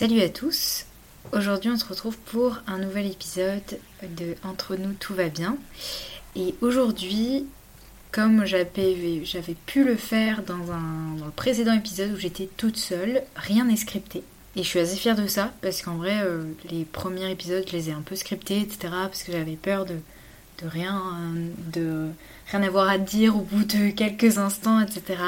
Salut à tous. Aujourd'hui, on se retrouve pour un nouvel épisode de Entre nous, tout va bien. Et aujourd'hui, comme j'avais pu le faire dans, un, le précédent épisode où j'étais toute seule, rien n'est scripté. Et je suis assez fière de ça parce qu'en vrai, euh, les premiers épisodes, je les ai un peu scriptés, etc. Parce que j'avais peur de rien avoir à dire au bout de quelques instants, etc.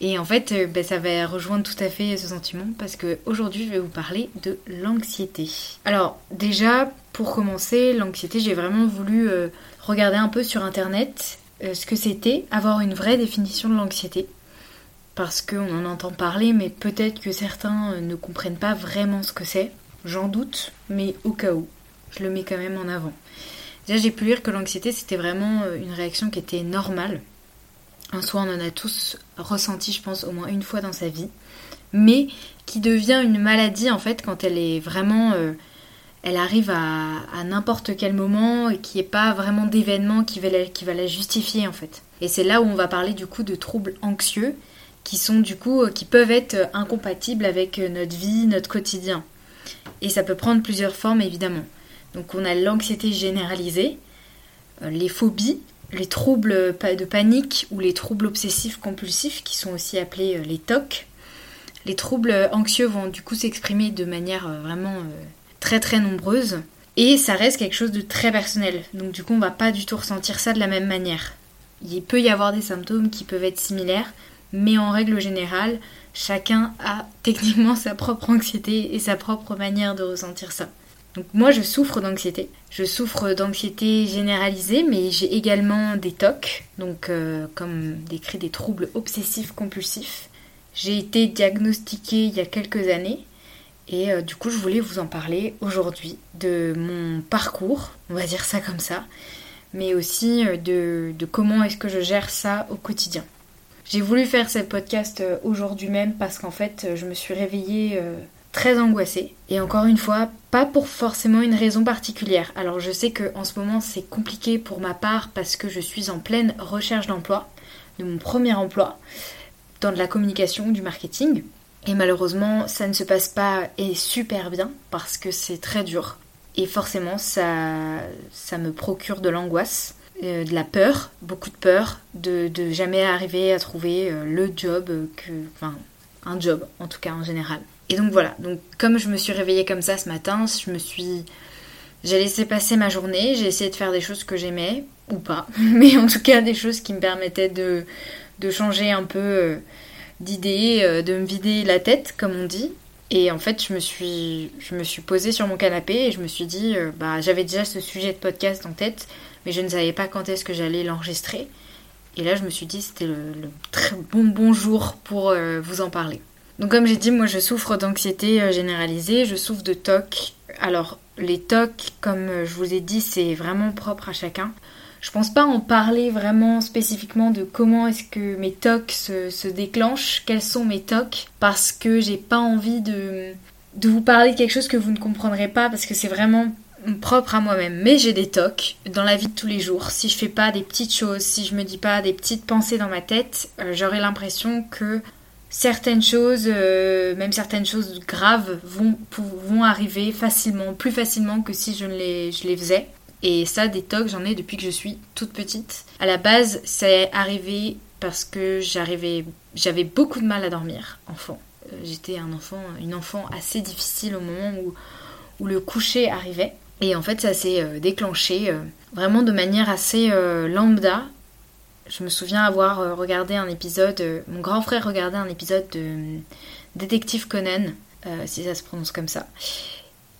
Et en fait, euh, ben, ça va rejoindre tout à fait ce sentiment parce qu'aujourd'hui, je vais vous parler de l'anxiété. Alors, déjà, pour commencer, l'anxiété, j'ai vraiment voulu euh, regarder un peu sur internet ce que c'était, avoir une vraie définition de l'anxiété parce qu'on en entend parler, mais peut-être que certains euh, ne comprennent pas vraiment ce que c'est. J'en doute, mais au cas où, je le mets quand même en avant. Déjà, j'ai pu lire que l'anxiété, c'était vraiment euh, une réaction qui était normale. En soi, on en a tous ressenti, je pense, au moins une fois dans sa vie. Mais qui devient une maladie, en fait, quand elle est vraiment... Euh, elle arrive à, n'importe quel moment et qui n'est pas vraiment d'événement qui, qui va la justifier, en fait. Et c'est là où on va parler, du coup, de troubles anxieux qui sont du coup euh, qui peuvent être euh, incompatibles avec notre vie, notre quotidien. Et ça peut prendre plusieurs formes évidemment. Donc on a l'anxiété généralisée, les phobies, les troubles de panique ou les troubles obsessifs compulsifs qui sont aussi appelés les TOC. Les troubles anxieux vont du coup s'exprimer de manière vraiment très très nombreuse et ça reste quelque chose de très personnel. Donc du coup on va pas du tout ressentir ça de la même manière. Il peut y avoir des symptômes qui peuvent être similaires, mais en règle générale, chacun a techniquement sa propre anxiété et sa propre manière de ressentir ça. Donc moi je souffre d'anxiété. Je souffre d'anxiété généralisée, mais j'ai également des TOC, donc euh, comme décrit des troubles obsessifs compulsifs. J'ai été diagnostiquée il y a quelques années et euh, du coup je voulais vous en parler aujourd'hui de mon parcours, on va dire ça comme ça, mais aussi euh, de, comment est-ce que je gère ça au quotidien. J'ai voulu faire ce podcast aujourd'hui même parce qu'en fait, je me suis réveillée très angoissée. Et encore une fois, pas pour forcément une raison particulière. Alors je sais que en ce moment c'est compliqué pour ma part parce que je suis en pleine recherche d'emploi, de mon premier emploi, dans de la communication, du marketing. Et malheureusement, ça ne se passe pas et super bien parce que c'est très dur. Et forcément, ça, ça me procure de l'angoisse. Euh, de la peur, beaucoup de peur, de, jamais arriver à trouver euh, le job, que, enfin un job en tout cas en général. Et donc voilà, donc comme je me suis réveillée comme ça ce matin, je me suis... J'ai laissé passer ma journée, j'ai essayé de faire des choses que j'aimais, ou pas, mais en tout cas des choses qui me permettaient de, de changer un peu euh, d'idées, de me vider la tête, comme on dit. Et en fait, je me suis, je suis posée sur mon canapé et je me suis dit, bah, j'avais déjà ce sujet de podcast en tête, mais je ne savais pas quand est-ce que j'allais l'enregistrer. Et là, je me suis dit c'était le, très bon bonjour pour euh, vous en parler. Donc comme j'ai dit, moi je souffre d'anxiété euh, généralisée, je souffre de TOC. Alors les TOC, comme euh, je vous ai dit, c'est vraiment propre à chacun. Je pense pas en parler vraiment spécifiquement de comment est-ce que mes TOC se, déclenchent, quels sont mes TOC, parce que j'ai pas envie de, de vous parler de quelque chose que vous ne comprendrez pas, parce que c'est vraiment propre à moi-même. Mais j'ai des tocs dans la vie de tous les jours. Si je fais pas des petites choses, si je me dis pas des petites pensées dans ma tête, euh, j'aurai l'impression que certaines choses, euh, même certaines choses graves, vont, arriver facilement, plus facilement que si je, ne les, je les faisais. Et ça, des tocs, j'en ai depuis que je suis toute petite. À la base, c'est arrivé parce que j'arrivais, j'avais beaucoup de mal à dormir, enfant. Euh, j'étais un enfant, une enfant assez difficile au moment où, où le coucher arrivait. Et en fait, ça s'est euh, déclenché vraiment de manière assez lambda. Je me souviens avoir regardé un épisode, mon grand frère regardait un épisode de Détective Conan, si ça se prononce comme ça,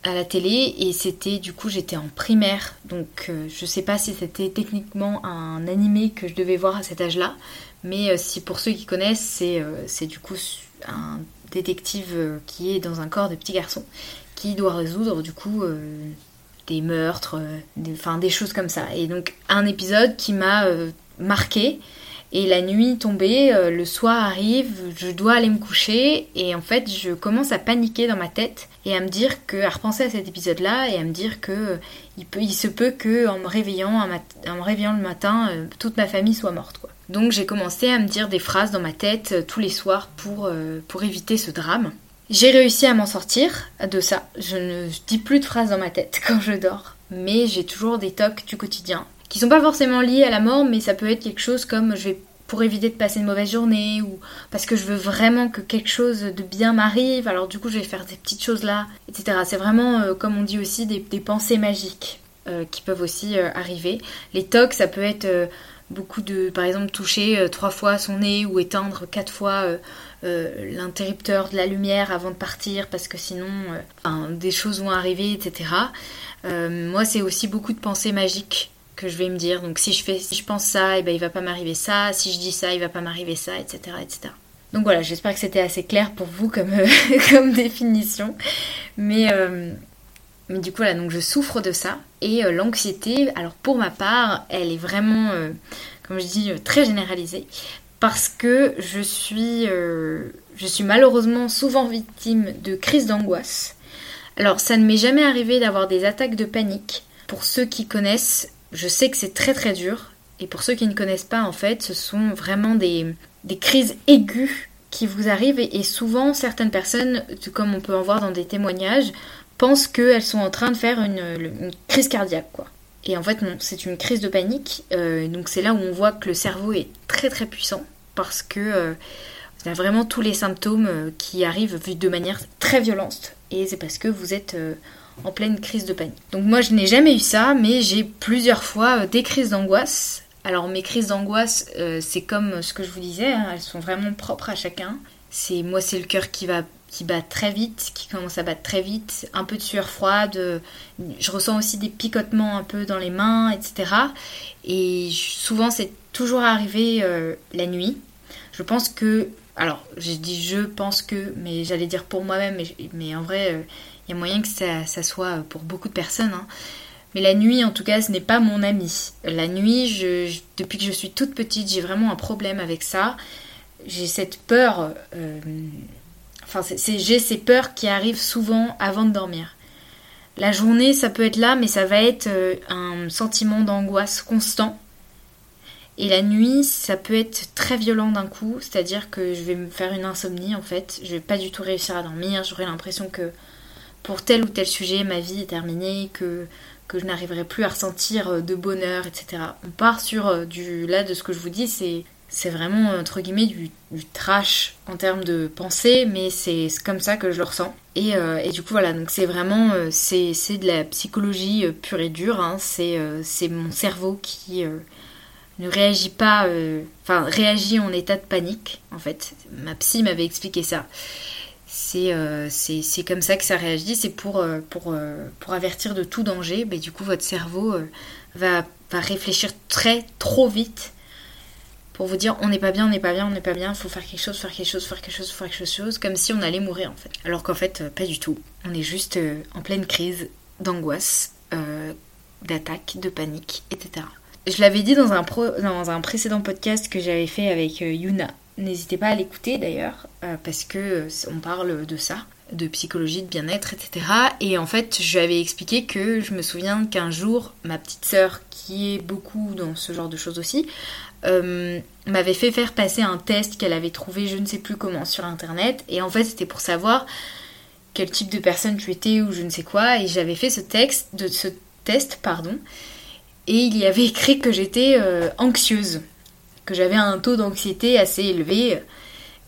à la télé. Et c'était, du coup, j'étais en primaire. Donc, je sais pas si c'était techniquement un animé que je devais voir à cet âge-là. Mais si pour ceux qui connaissent, c'est, du coup un détective qui est dans un corps de petit garçon qui doit résoudre du coup des meurtres, euh, enfin des choses comme ça. Et donc un épisode qui m'a euh, marqué. Et la nuit tombée, euh, le soir arrive, je dois aller me coucher et en fait je commence à paniquer dans ma tête et à me dire que, à repenser à cet épisode-là et à me dire que il, peut, il se peut que en me réveillant, en me réveillant le matin, toute ma famille soit morte quoi. Donc j'ai commencé à me dire des phrases dans ma tête tous les soirs pour, pour éviter ce drame. J'ai réussi à m'en sortir de ça. Je ne dis plus de phrases dans ma tête quand je dors, mais j'ai toujours des tocs du quotidien qui sont pas forcément liés à la mort, mais ça peut être quelque chose comme je vais pour éviter de passer une mauvaise journée ou parce que je veux vraiment que quelque chose de bien m'arrive, alors du coup je vais faire des petites choses là, etc. C'est vraiment, euh, comme on dit aussi, des, pensées magiques euh, qui peuvent aussi euh, arriver. Les tocs, ça peut être beaucoup de, par exemple, toucher trois fois son nez ou éteindre quatre fois l'interrupteur de la lumière avant de partir parce que sinon des choses vont arriver, etc. moi, c'est aussi beaucoup de pensées magiques je vais me dire. Donc si je fais, si je pense ça, et eh ben il va pas m'arriver ça. Si je dis ça, il va pas m'arriver ça, etc., etc. Donc voilà, j'espère que c'était assez clair pour vous comme, euh, comme définition. Mais, euh, mais du coup, voilà, donc je souffre de ça. Et euh, l'anxiété, alors pour ma part, elle est vraiment, comme je dis, très généralisée. Parce que je suis, je suis malheureusement souvent victime de crises d'angoisse. Alors ça ne m'est jamais arrivé d'avoir des attaques de panique. Pour ceux qui connaissent, je sais que c'est très très dur. Et pour ceux qui ne connaissent pas, en fait, ce sont vraiment des, crises aiguës qui vous arrivent. Et, souvent, certaines personnes, comme on peut en voir dans des témoignages, pensent qu'elles sont en train de faire une, crise cardiaque, quoi. Et en fait, non, c'est une crise de panique. Euh, donc c'est là où on voit que le cerveau est très très puissant parce que euh, a vraiment tous les symptômes euh, qui arrivent de manière très violente. Et c'est parce que vous êtes en pleine crise de panique. Donc moi je n'ai jamais eu ça, mais j'ai plusieurs fois euh, des crises d'angoisse. Alors mes crises d'angoisse, euh, c'est comme ce que je vous disais, hein, elles sont vraiment propres à chacun. C'est moi c'est le cœur qui va qui bat très vite, qui commence à battre très vite, un peu de sueur froide, je ressens aussi des picotements un peu dans les mains, etc. Et souvent c'est toujours arrivé euh, la nuit. Je pense que, alors j'ai dit je pense que, mais j'allais dire pour moi-même, mais, en vrai il y a moyen que ça, soit pour beaucoup de personnes. Hein. Mais la nuit, en tout cas, ce n'est pas mon ami. La nuit, je, depuis que je suis toute petite, j'ai vraiment un problème avec ça. J'ai cette peur. Euh, enfin, j'ai ces peurs qui arrivent souvent avant de dormir. La journée, ça peut être là, mais ça va être euh, un sentiment d'angoisse constant. Et la nuit, ça peut être très violent d'un coup, c'est-à-dire que je vais me faire une insomnie en fait. Je vais pas du tout réussir à dormir. J'aurai l'impression que pour tel ou tel sujet, ma vie est terminée, que, que je n'arriverai plus à ressentir euh, de bonheur, etc. On part sur euh, du. Là, de ce que je vous dis, c'est. C'est vraiment, entre guillemets, du, trash en termes de pensée, mais c'est comme ça que je le ressens. Et, euh, et du coup, voilà, donc c'est vraiment, c'est de la psychologie pure et dure, hein. c'est mon cerveau qui ne réagit pas, enfin, réagit en état de panique, en fait. Ma psy m'avait expliqué ça. Euh, c'est comme ça que ça réagit, c'est pour, euh, pour, euh, pour avertir de tout danger. Mais du coup, votre cerveau va, va réfléchir très, trop vite pour vous dire on n'est pas bien, on n'est pas bien, on n'est pas bien, il faut faire quelque chose, faire quelque chose, faire quelque chose, faire quelque chose, comme si on allait mourir en fait. Alors qu'en fait, pas du tout. On est juste en pleine crise d'angoisse, d'attaque, de panique, etc. Je l'avais dit dans un, pro, dans un précédent podcast que j'avais fait avec Yuna, N'hésitez pas à l'écouter d'ailleurs, euh, parce que euh, on parle de ça, de psychologie, de bien-être, etc. Et en fait, je lui avais expliqué que je me souviens qu'un jour, ma petite sœur, qui est beaucoup dans ce genre de choses aussi, euh, m'avait fait faire passer un test qu'elle avait trouvé je ne sais plus comment sur internet. Et en fait, c'était pour savoir quel type de personne tu étais ou je ne sais quoi. Et j'avais fait ce texte, de ce test, pardon. Et il y avait écrit que j'étais anxieuse que j'avais un taux d'anxiété assez élevé.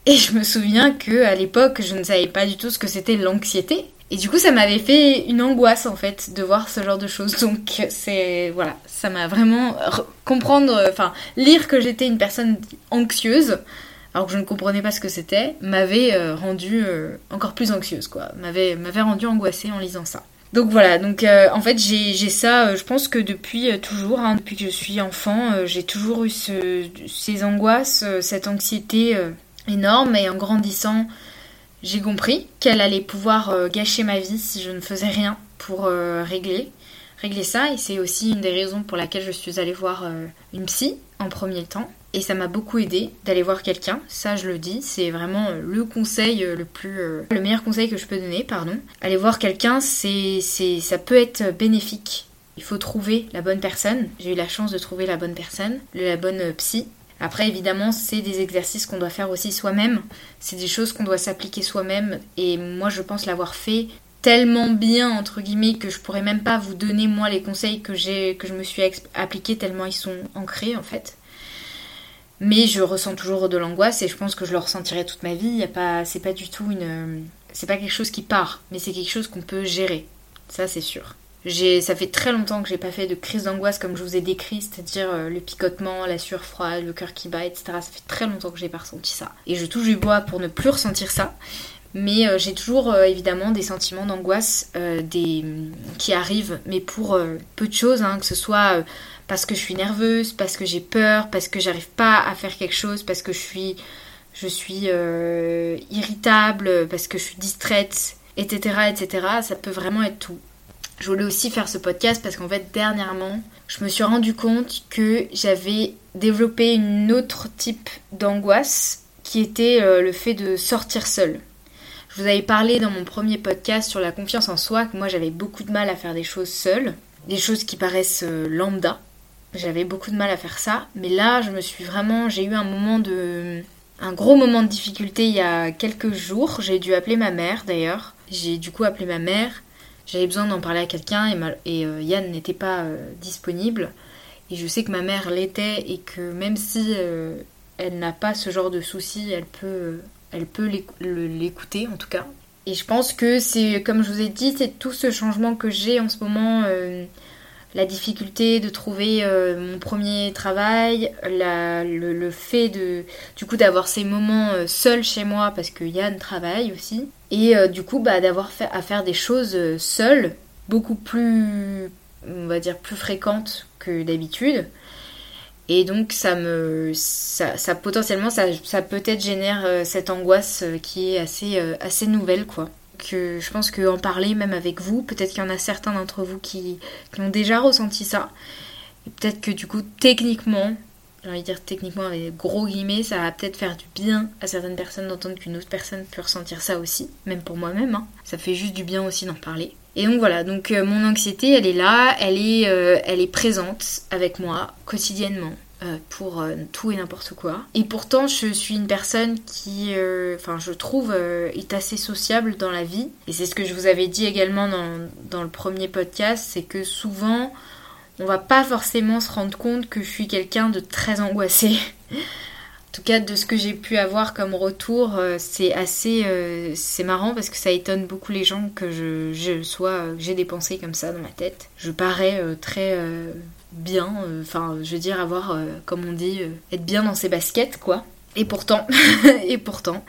Et je me souviens que à l'époque, je ne savais pas du tout ce que c'était l'anxiété. Et du coup, ça m'avait fait une angoisse en fait de voir ce genre de choses. Donc c'est voilà, ça m'a vraiment comprendre, enfin lire que j'étais une personne anxieuse alors que je ne comprenais pas ce que c'était, m'avait euh, rendu euh, encore plus anxieuse quoi, m'avait m'avait rendu angoissée en lisant ça. Donc voilà, donc euh, en fait j'ai ça, euh, je pense que depuis euh, toujours, hein, depuis que je suis enfant, j'ai toujours eu ces angoisses, cette anxiété énorme et en grandissant, j'ai compris qu'elle allait pouvoir gâcher ma vie si je ne faisais rien pour régler, régler ça. Et c'est aussi une des raisons pour laquelle je suis allée voir une psy en premier temps et ça m'a beaucoup aidé d'aller voir quelqu'un. Ça, je le dis, c'est vraiment euh, le conseil euh, le plus, euh, le meilleur conseil que je peux donner, pardon. Aller voir quelqu'un, c'est, ça peut être bénéfique. Il faut trouver la bonne personne. J'ai eu la chance de trouver la bonne personne, la bonne psy. Après, évidemment, c'est des exercices qu'on doit faire aussi soi-même. C'est des choses qu'on doit s'appliquer soi-même. Et moi, je pense l'avoir fait tellement bien, entre guillemets, que je pourrais même pas vous donner, moi, les conseils que, j'ai, que je me suis appliqués, tellement ils sont ancrés, en fait. Mais je ressens toujours de l'angoisse et je pense que je le ressentirai toute ma vie. Pas, c'est pas du tout une. C'est pas quelque chose qui part, mais c'est quelque chose qu'on peut gérer. Ça, c'est sûr ça fait très longtemps que j'ai pas fait de crise d'angoisse comme je vous ai décrit, c'est-à-dire euh, le picotement, la sueur froide, le cœur qui bat, etc. Ça fait très longtemps que j'ai pas ressenti ça. Et je touche du bois pour ne plus ressentir ça. Mais euh, j'ai toujours euh, évidemment des sentiments d'angoisse des... qui arrivent, mais pour peu de choses, hein, que ce soit parce que je suis nerveuse, parce que j'ai peur, parce que j'arrive pas à faire quelque chose, parce que je suis, je suis irritable, parce que je suis distraite, etc., etc. Ça peut vraiment être tout. Je voulais aussi faire ce podcast parce qu'en fait, dernièrement, je me suis rendu compte que j'avais développé une autre type d'angoisse qui était euh, le fait de sortir seule. Je vous avais parlé dans mon premier podcast sur la confiance en soi que moi j'avais beaucoup de mal à faire des choses seule, des choses qui paraissent euh, lambda. J'avais beaucoup de mal à faire ça, mais là je me suis vraiment, j'ai eu un moment de, un gros moment de difficulté il y a quelques jours. J'ai dû appeler ma mère d'ailleurs. J'ai du coup appelé ma mère j'avais besoin d'en parler à quelqu'un et, euh, Yann n'était pas euh, disponible. Et je sais que ma mère l'était et que même si euh, elle n'a pas ce genre de soucis, elle peut, elle peut l'écouter en tout cas. Et je pense que c'est, comme je vous ai dit, c'est tout ce changement que j'ai en ce moment la difficulté de trouver mon premier travail, le, fait de du coup d'avoir ces moments seuls chez moi parce que Yann travaille aussi et euh, du coup, bah, d'avoir à faire des choses euh, seules, beaucoup plus, on va dire, plus fréquentes que d'habitude. Et donc, ça me. Ça, ça potentiellement, ça, ça peut-être génère euh, cette angoisse qui est assez, assez nouvelle, quoi. Que je pense qu'en parler, même avec vous, peut-être qu'il y en a certains d'entre vous qui, ont déjà ressenti ça. Et peut-être que du coup, techniquement, j'ai envie de dire techniquement avec gros guillemets, ça va peut-être faire du bien à certaines personnes d'entendre qu'une autre personne peut ressentir ça aussi, même pour moi-même. Hein. Ça fait juste du bien aussi d'en parler. Et donc voilà, donc euh, mon anxiété, elle est là, elle est, euh, elle est présente avec moi quotidiennement. Euh, pour tout et n'importe quoi. Et pourtant, je suis une personne qui, enfin, je trouve, est assez sociable dans la vie. Et c'est ce que je vous avais dit également dans, dans le premier podcast, c'est que souvent, on va pas forcément se rendre compte que je suis quelqu'un de très angoissé. en tout cas, de ce que j'ai pu avoir comme retour, euh, c'est assez, euh, c'est marrant parce que ça étonne beaucoup les gens que je, sois, j'ai des pensées comme ça dans ma tête. Je parais euh, très bien, enfin, je veux dire avoir, comme on dit, être bien dans ses baskets, quoi. Et pourtant, et pourtant,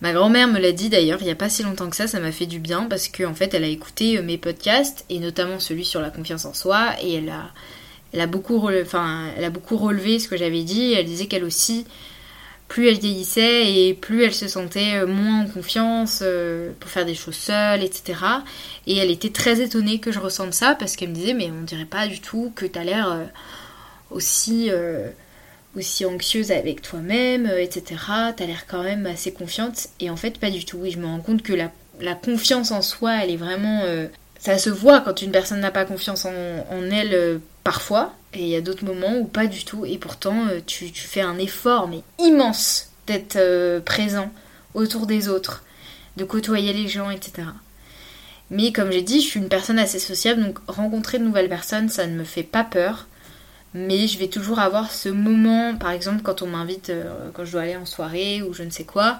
Ma grand-mère me l'a dit d'ailleurs il n'y a pas si longtemps que ça, ça m'a fait du bien parce qu'en en fait elle a écouté euh, mes podcasts et notamment celui sur la confiance en soi et elle a, elle a, beaucoup, elle a beaucoup relevé ce que j'avais dit. Elle disait qu'elle aussi, plus elle vieillissait et plus elle se sentait euh, moins en confiance euh, pour faire des choses seule, etc. Et elle était très étonnée que je ressente ça parce qu'elle me disait mais on dirait pas du tout que tu as l'air aussi aussi anxieuse avec toi-même, euh, etc. T'as l'air quand même assez confiante. Et en fait, pas du tout. Et je me rends compte que la, confiance en soi, elle est vraiment. Euh, ça se voit quand une personne n'a pas confiance en, elle euh, parfois. Et il y a d'autres moments où pas du tout. Et pourtant, tu, tu fais un effort, mais immense, d'être présent autour des autres, de côtoyer les gens, etc. Mais comme j'ai dit, je suis une personne assez sociable, donc rencontrer de nouvelles personnes, ça ne me fait pas peur mais je vais toujours avoir ce moment, par exemple quand on m'invite, euh, quand je dois aller en soirée ou je ne sais quoi,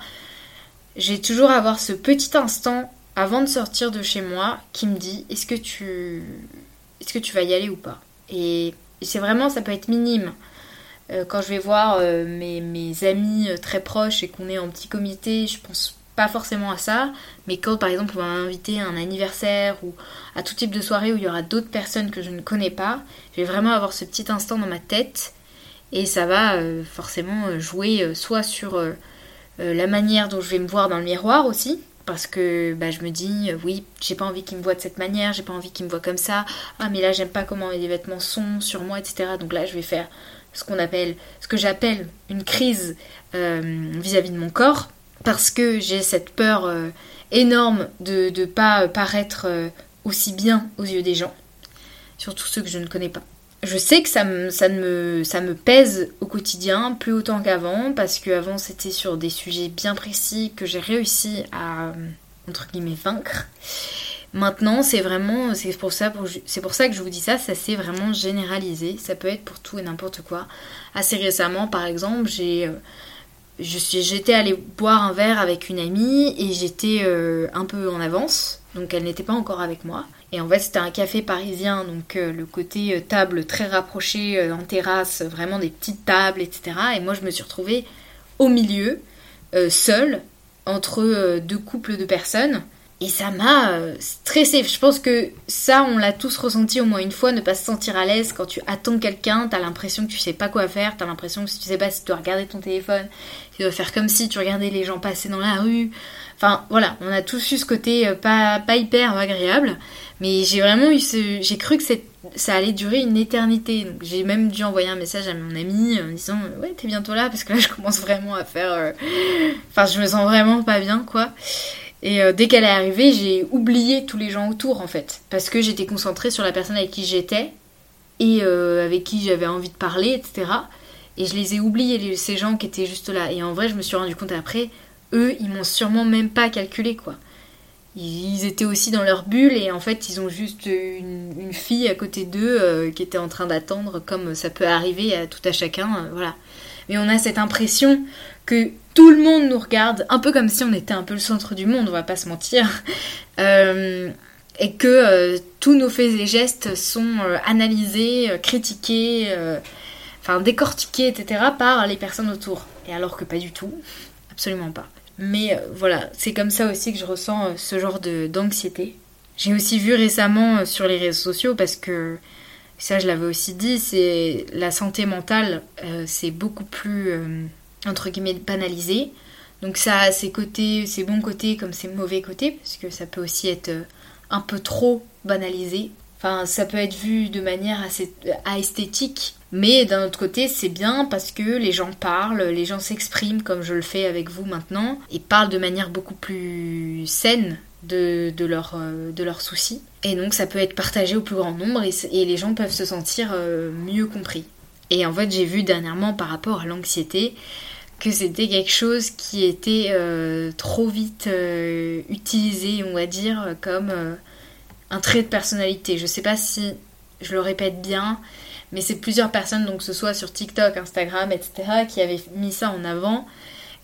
j'ai toujours avoir ce petit instant avant de sortir de chez moi qui me dit est-ce que tu est-ce que tu vas y aller ou pas? C'est vraiment ça peut être minime. Euh, quand je vais voir euh, mes, amis très proches et qu'on est en petit comité je pense pas forcément à ça, mais quand par exemple on va m'inviter à un anniversaire ou à tout type de soirée où il y aura d'autres personnes que je ne connais pas, je vais vraiment avoir ce petit instant dans ma tête. Et ça va euh, forcément euh, jouer euh, soit sur la manière dont je vais me voir dans le miroir aussi, parce que bah, je me dis oui j'ai pas envie qu'il me voit de cette manière j'ai pas envie qu'il me voit comme ça ah mais là j'aime pas comment les vêtements sont sur moi etc donc là je vais faire ce qu'on appelle ce que j'appelle une crise vis à -vis de mon corps parce que j'ai cette peur euh, énorme de ne pas paraître euh, aussi bien aux yeux des gens, surtout ceux que je ne connais pas. Je sais que ça me, pèse au quotidien, plus autant qu'avant, parce qu'avant c'était sur des sujets bien précis que j'ai réussi à, entre guillemets, vaincre. Maintenant, c'est vraiment, c'est pour ça, que je vous dis ça, ça s'est vraiment généralisé. Ça peut être pour tout et n'importe quoi. Assez récemment, par exemple, euh, j'étais allée boire un verre avec une amie et j'étais euh, un peu en avance, donc elle n'était pas encore avec moi. Et en fait, c'était un café parisien, donc euh, le côté euh, table très rapproché euh, en terrasse, vraiment des petites tables, etc. Et moi, je me suis retrouvée au milieu, seule, entre deux couples de personnes. Et ça m'a stressée. Je pense que ça, on l'a tous ressenti au moins une fois, ne pas se sentir à l'aise quand tu attends quelqu'un, t'as l'impression que tu sais pas quoi faire, t'as l'impression que tu sais pas si tu dois regarder ton téléphone, tu dois faire comme si tu regardais les gens passer dans la rue. Enfin voilà, on a tous eu ce côté pas, pas hyper agréable. Mais j'ai vraiment eu ce... J'ai cru que ça allait durer une éternité. Donc j'ai même dû envoyer un message à mon ami en disant Ouais, t'es bientôt là parce que là je commence vraiment à faire. Euh, enfin, je me sens vraiment pas bien quoi. Et euh, dès qu'elle est arrivée, j'ai oublié tous les gens autour en fait. Parce que j'étais concentrée sur la personne avec qui j'étais et euh, avec qui j'avais envie de parler, etc. Et je les ai oubliés, ces gens qui étaient juste là. Et en vrai, je me suis rendu compte après, eux, ils m'ont sûrement même pas calculé quoi ils étaient aussi dans leur bulle et en fait ils ont juste une, fille à côté d'eux euh, qui était en train d'attendre comme ça peut arriver à tout à chacun voilà mais on a cette impression que tout le monde nous regarde un peu comme si on était un peu le centre du monde on va pas se mentir. Euh, et que tous nos faits et gestes sont analysés critiqués enfin décortiqués etc par les personnes autour. Et alors que pas du tout. Absolument pas. Mais euh, voilà, c'est comme ça aussi que je ressens euh, ce genre d'anxiété. J'ai aussi vu récemment euh, sur les réseaux sociaux, parce que ça je l'avais aussi dit, c'est la santé mentale, c'est beaucoup plus, entre guillemets, banalisé. Donc ça a ses côtés, ses bons côtés comme ses mauvais côtés, parce que ça peut aussi être un peu trop banalisé. Enfin, ça peut être vu de manière assez esthétique, mais d'un autre côté, c'est bien parce que les gens parlent, les gens s'expriment comme je le fais avec vous maintenant, et parlent de manière beaucoup plus saine de, de, leur, euh, de leurs soucis. Et donc ça peut être partagé au plus grand nombre et, les gens peuvent se sentir euh, mieux compris. Et en fait, j'ai vu dernièrement par rapport à l'anxiété que c'était quelque chose qui était euh, trop vite utilisé, on va dire, comme un trait de personnalité. Je sais pas si je le répète bien, mais c'est plusieurs personnes, donc que ce soit sur TikTok, Instagram, etc., qui avaient mis ça en avant.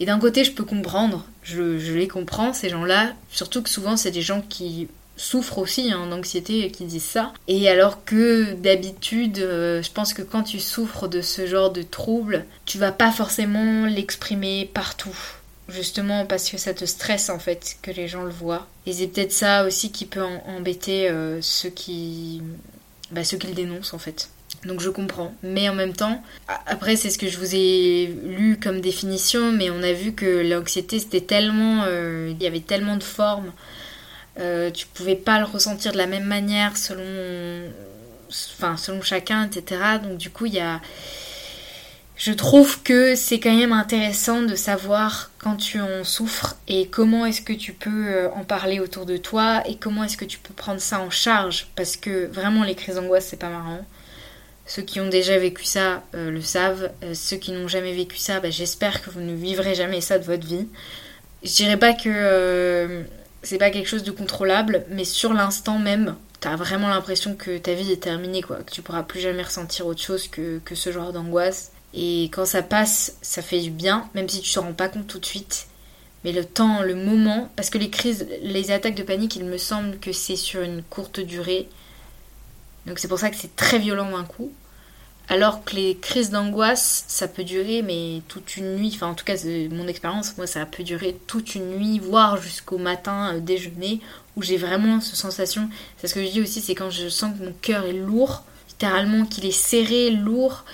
Et d'un côté, je peux comprendre, je, les comprends, ces gens-là, surtout que souvent, c'est des gens qui souffrent aussi hein, d'anxiété et qui disent ça. Et alors que d'habitude, euh, je pense que quand tu souffres de ce genre de troubles, tu vas pas forcément l'exprimer partout justement parce que ça te stresse en fait que les gens le voient. Et c'est peut-être ça aussi qui peut embêter euh, ceux qui bah, ceux qui le dénoncent en fait. Donc je comprends. Mais en même temps, après c'est ce que je vous ai lu comme définition, mais on a vu que l'anxiété c'était tellement... Euh, il y avait tellement de formes. Euh, tu pouvais pas le ressentir de la même manière selon... Enfin, selon chacun, etc. Donc du coup, il y a je trouve que c'est quand même intéressant de savoir quand tu en souffres et comment est-ce que tu peux euh, en parler autour de toi et comment est-ce que tu peux prendre ça en charge parce que vraiment les crises d'angoisse c'est pas marrant. Ceux qui ont déjà vécu ça euh, le savent. Ceux qui n'ont jamais vécu ça, bah, j'espère que vous ne vivrez jamais ça de votre vie. Je dirais pas que c'est pas quelque chose de contrôlable, mais sur l'instant même, t'as vraiment l'impression que ta vie est terminée, quoi, que tu pourras plus jamais ressentir autre chose que, que ce genre d'angoisse. Et quand ça passe, ça fait du bien, même si tu te rends pas compte tout de suite. Mais le temps, le moment, parce que les crises, les attaques de panique, il me semble que c'est sur une courte durée. Donc c'est pour ça que c'est très violent d'un coup. Alors que les crises d'angoisse, ça peut durer, mais toute une nuit. Enfin, en tout cas, mon expérience. Moi, ça peut durer toute une nuit, voire jusqu'au matin, euh, déjeuner, où j'ai vraiment cette sensation. C'est ce que je dis aussi, c'est quand je sens que mon cœur est lourd, littéralement, qu'il est serré, lourd.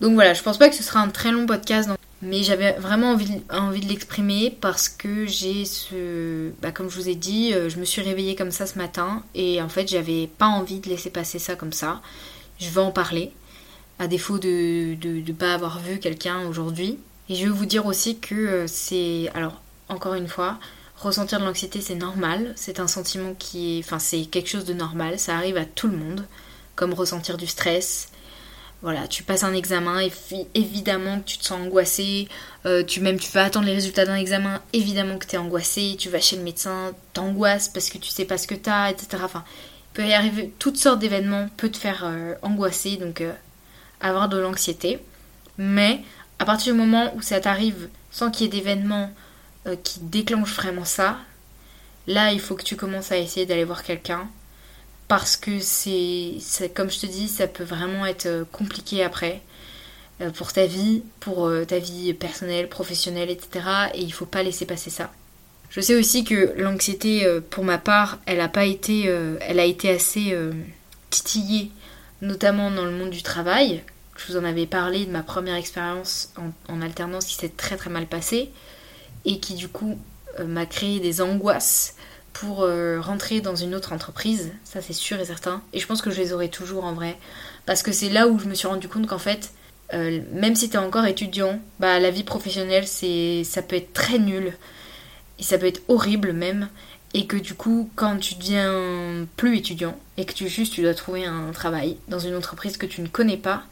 Donc voilà, je pense pas que ce sera un très long podcast, mais j'avais vraiment envie, envie de l'exprimer parce que j'ai ce. Bah, comme je vous ai dit, euh, je me suis réveillée comme ça ce matin et en fait, j'avais pas envie de laisser passer ça comme ça. Je vais en parler, à défaut de ne pas avoir vu quelqu'un aujourd'hui. Et je veux vous dire aussi que euh, c'est. Alors, encore une fois, ressentir de l'anxiété, c'est normal. C'est un sentiment qui. Enfin, c'est quelque chose de normal. Ça arrive à tout le monde. Comme ressentir du stress, voilà, tu passes un examen, et évidemment que tu te sens angoissé, euh, tu même tu vas attendre les résultats d'un examen, évidemment que tu es angoissé, tu vas chez le médecin, t'angoisses parce que tu sais pas ce que tu as, etc. Enfin, il peut y arriver toutes sortes d'événements, peut te faire euh, angoisser, donc avoir de l'anxiété. Mais à partir du moment où ça t'arrive sans qu'il y ait d'événements qui déclenchent vraiment ça, là il faut que tu commences à essayer d'aller voir quelqu'un parce que c'est, comme je te dis, ça peut vraiment être euh, compliqué après euh, pour ta vie, pour euh, ta vie personnelle, professionnelle, etc. Et il faut pas laisser passer ça. Je sais aussi que l'anxiété, pour ma part, elle a pas été, elle a été assez titillée, notamment dans le monde du travail. Je vous en avais parlé de ma première expérience en, alternance qui s'est très très mal passée et qui du coup m'a créé des angoisses pour euh, rentrer dans une autre entreprise, ça c'est sûr et certain. Et je pense que je les aurai toujours en vrai. Parce que c'est là où je me suis rendu compte qu'en fait, euh, même si tu es encore étudiant, bah la vie professionnelle c'est ça peut être très nul. Et ça peut être horrible même. Et que du coup, quand tu deviens plus étudiant et que tu juste tu dois trouver un travail dans une entreprise que tu ne connais pas,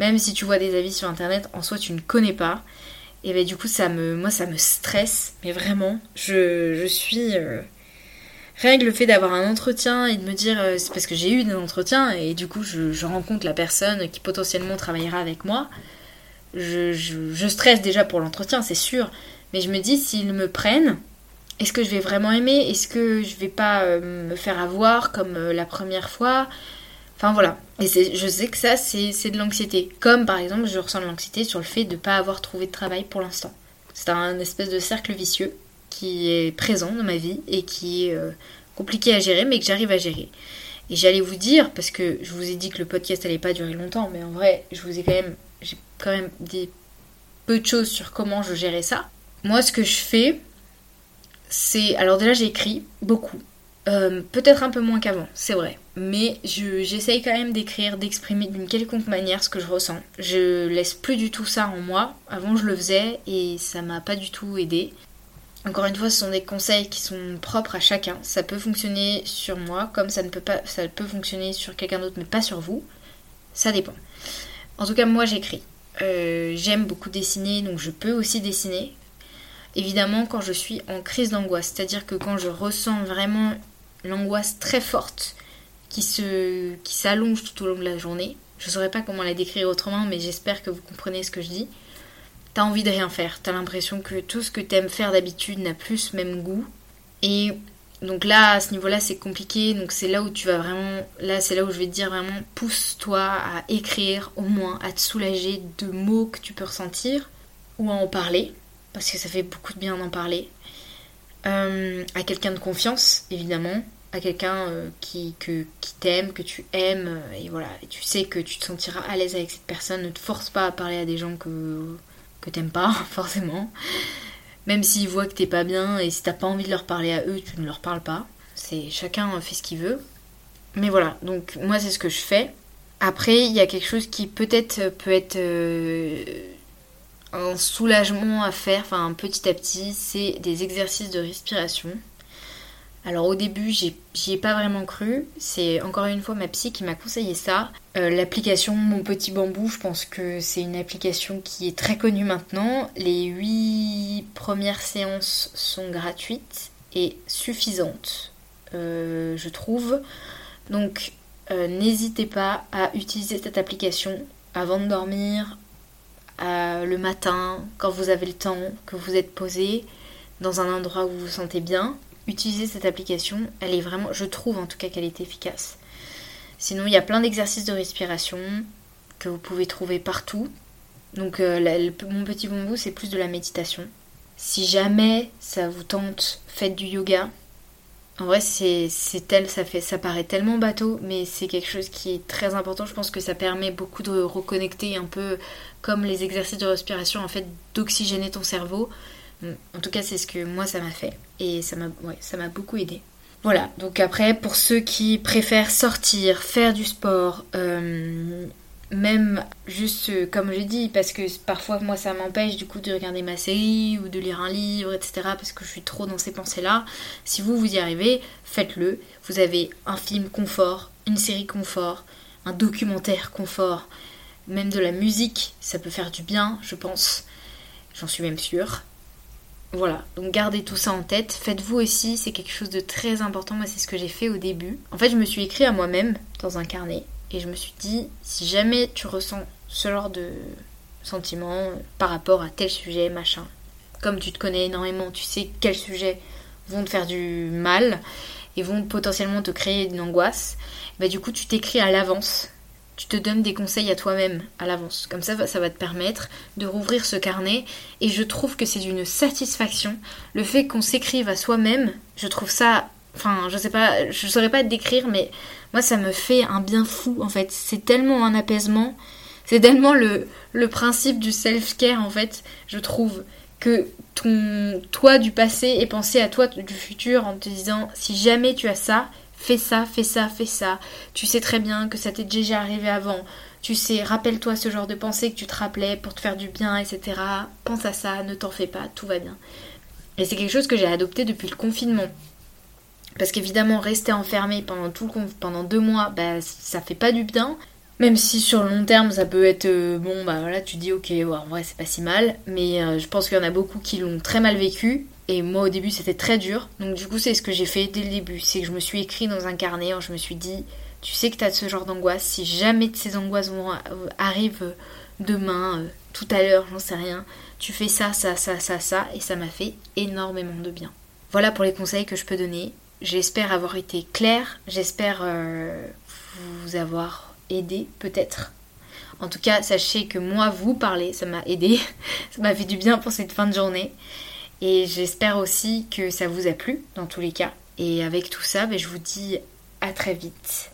même si tu vois des avis sur internet, en soi tu ne connais pas, et ben du coup ça me moi ça me stresse, mais vraiment, je, je suis euh, rien que le fait d'avoir un entretien et de me dire, euh, c'est parce que j'ai eu des entretiens et du coup je, rencontre la personne qui potentiellement travaillera avec moi, je, je, stresse déjà pour l'entretien, c'est sûr, mais je me dis, s'ils me prennent, est-ce que je vais vraiment aimer? Est-ce que je vais pas euh, me faire avoir comme euh, la première fois? Enfin voilà. Et je sais que ça, c'est de l'anxiété. Comme par exemple, je ressens de l'anxiété sur le fait de ne pas avoir trouvé de travail pour l'instant. C'est un espèce de cercle vicieux qui est présent dans ma vie et qui est euh, compliqué à gérer, mais que j'arrive à gérer. Et j'allais vous dire, parce que je vous ai dit que le podcast allait pas durer longtemps, mais en vrai, je vous ai quand même, j'ai quand même dit peu de choses sur comment je gérais ça. Moi, ce que je fais, c'est, alors déjà, j'écris beaucoup. Euh, peut-être un peu moins qu'avant, c'est vrai. Mais j'essaye quand même d'écrire, d'exprimer d'une quelconque manière ce que je ressens. Je laisse plus du tout ça en moi. Avant, je le faisais et ça m'a pas du tout aidé. Encore une fois, ce sont des conseils qui sont propres à chacun. Ça peut fonctionner sur moi comme ça ne peut pas ça peut fonctionner sur quelqu'un d'autre mais pas sur vous. Ça dépend. En tout cas, moi j'écris. Euh, j'aime beaucoup dessiner, donc je peux aussi dessiner. Évidemment, quand je suis en crise d'angoisse, c'est-à-dire que quand je ressens vraiment l'angoisse très forte qui se qui s'allonge tout au long de la journée, je ne saurais pas comment la décrire autrement, mais j'espère que vous comprenez ce que je dis t'as envie de rien faire. T'as l'impression que tout ce que t'aimes faire d'habitude n'a plus ce même goût. Et donc là, à ce niveau-là, c'est compliqué. Donc c'est là où tu vas vraiment. Là, c'est là où je vais te dire vraiment pousse-toi à écrire, au moins à te soulager de mots que tu peux ressentir ou à en parler. Parce que ça fait beaucoup de bien d'en parler. Euh, à quelqu'un de confiance, évidemment. À quelqu'un euh, qui, que, qui t'aime, que tu aimes. Euh, et voilà. Tu sais que tu te sentiras à l'aise avec cette personne. Ne te force pas à parler à des gens que que t'aimes pas, forcément. Même s'ils voient que t'es pas bien et si t'as pas envie de leur parler à eux, tu ne leur parles pas. C'est chacun fait ce qu'il veut. Mais voilà, donc moi c'est ce que je fais. Après, il y a quelque chose qui peut-être peut être un soulagement à faire, enfin petit à petit, c'est des exercices de respiration. Alors au début, j'y ai pas vraiment cru. C'est encore une fois ma psy qui m'a conseillé ça. Euh, l'application Mon Petit Bambou, je pense que c'est une application qui est très connue maintenant. Les 8 premières séances sont gratuites et suffisantes, euh, je trouve. Donc euh, n'hésitez pas à utiliser cette application avant de dormir, le matin, quand vous avez le temps, que vous êtes posé dans un endroit où vous vous sentez bien utiliser cette application. Elle est vraiment, je trouve en tout cas qu'elle est efficace. Sinon, il y a plein d'exercices de respiration que vous pouvez trouver partout. Donc, euh, mon petit bambou, c'est plus de la méditation. Si jamais ça vous tente, faites du yoga. En vrai, c'est tel, ça ça paraît tellement bateau, mais c'est quelque chose qui est très important. Je pense que ça permet beaucoup de reconnecter un peu comme les exercices de respiration, en fait, d'oxygéner ton cerveau en tout cas, c'est ce que moi ça m'a fait et ça m'a ça m'a beaucoup aidé. Voilà, donc après, pour ceux qui préfèrent sortir, faire du sport, euh, même juste euh, comme je dis, parce que parfois moi ça m'empêche du coup de regarder ma série ou de lire un livre, etc. parce que je suis trop dans ces pensées-là. Si vous vous y arrivez, faites-le. Vous avez un film confort, une série confort, un documentaire confort, même de la musique, ça peut faire du bien, je pense. J'en suis même sûre. Voilà, donc gardez tout ça en tête. Faites-vous aussi, c'est quelque chose de très important. Moi, c'est ce que j'ai fait au début. En fait, je me suis écrit à moi-même dans un carnet et je me suis dit si jamais tu ressens ce genre de sentiment par rapport à tel sujet, machin, comme tu te connais énormément, tu sais quels sujets vont te faire du mal et vont potentiellement te créer une angoisse, bah du coup tu t'écris à l'avance. Tu te donnes des conseils à toi-même à l'avance. Comme ça, ça va te permettre de rouvrir ce carnet. Et je trouve que c'est une satisfaction. Le fait qu'on s'écrive à soi-même, je trouve ça. Enfin, je sais pas, je saurais pas te décrire, mais moi ça me fait un bien fou en fait. C'est tellement un apaisement. C'est tellement le, le principe du self-care en fait, je trouve que ton toi du passé est pensé à toi du futur en te disant si jamais tu as ça, fais ça, fais ça, fais ça. Tu sais très bien que ça t'est déjà arrivé avant. Tu sais, rappelle-toi ce genre de pensée que tu te rappelais pour te faire du bien, etc. Pense à ça, ne t'en fais pas, tout va bien. Et c'est quelque chose que j'ai adopté depuis le confinement. Parce qu'évidemment, rester enfermé pendant tout pendant deux mois, bah, ça fait pas du bien. Même si sur le long terme ça peut être euh, bon bah voilà tu dis ok en vrai c'est pas si mal. Mais euh, je pense qu'il y en a beaucoup qui l'ont très mal vécu. Et moi au début c'était très dur. Donc du coup c'est ce que j'ai fait dès le début. C'est que je me suis écrit dans un carnet je me suis dit tu sais que tu as ce genre d'angoisse. Si jamais ces angoisses euh, arrivent demain tout à l'heure j'en sais rien tu fais ça ça ça ça ça. Et ça m'a fait énormément de bien. Voilà pour les conseils que je peux donner j'espère avoir été claire j'espère vous avoir aider peut-être. En tout cas, sachez que moi, vous parler, ça m'a aidé. ça m'a fait du bien pour cette fin de journée. Et j'espère aussi que ça vous a plu, dans tous les cas. Et avec tout ça, ben, je vous dis à très vite.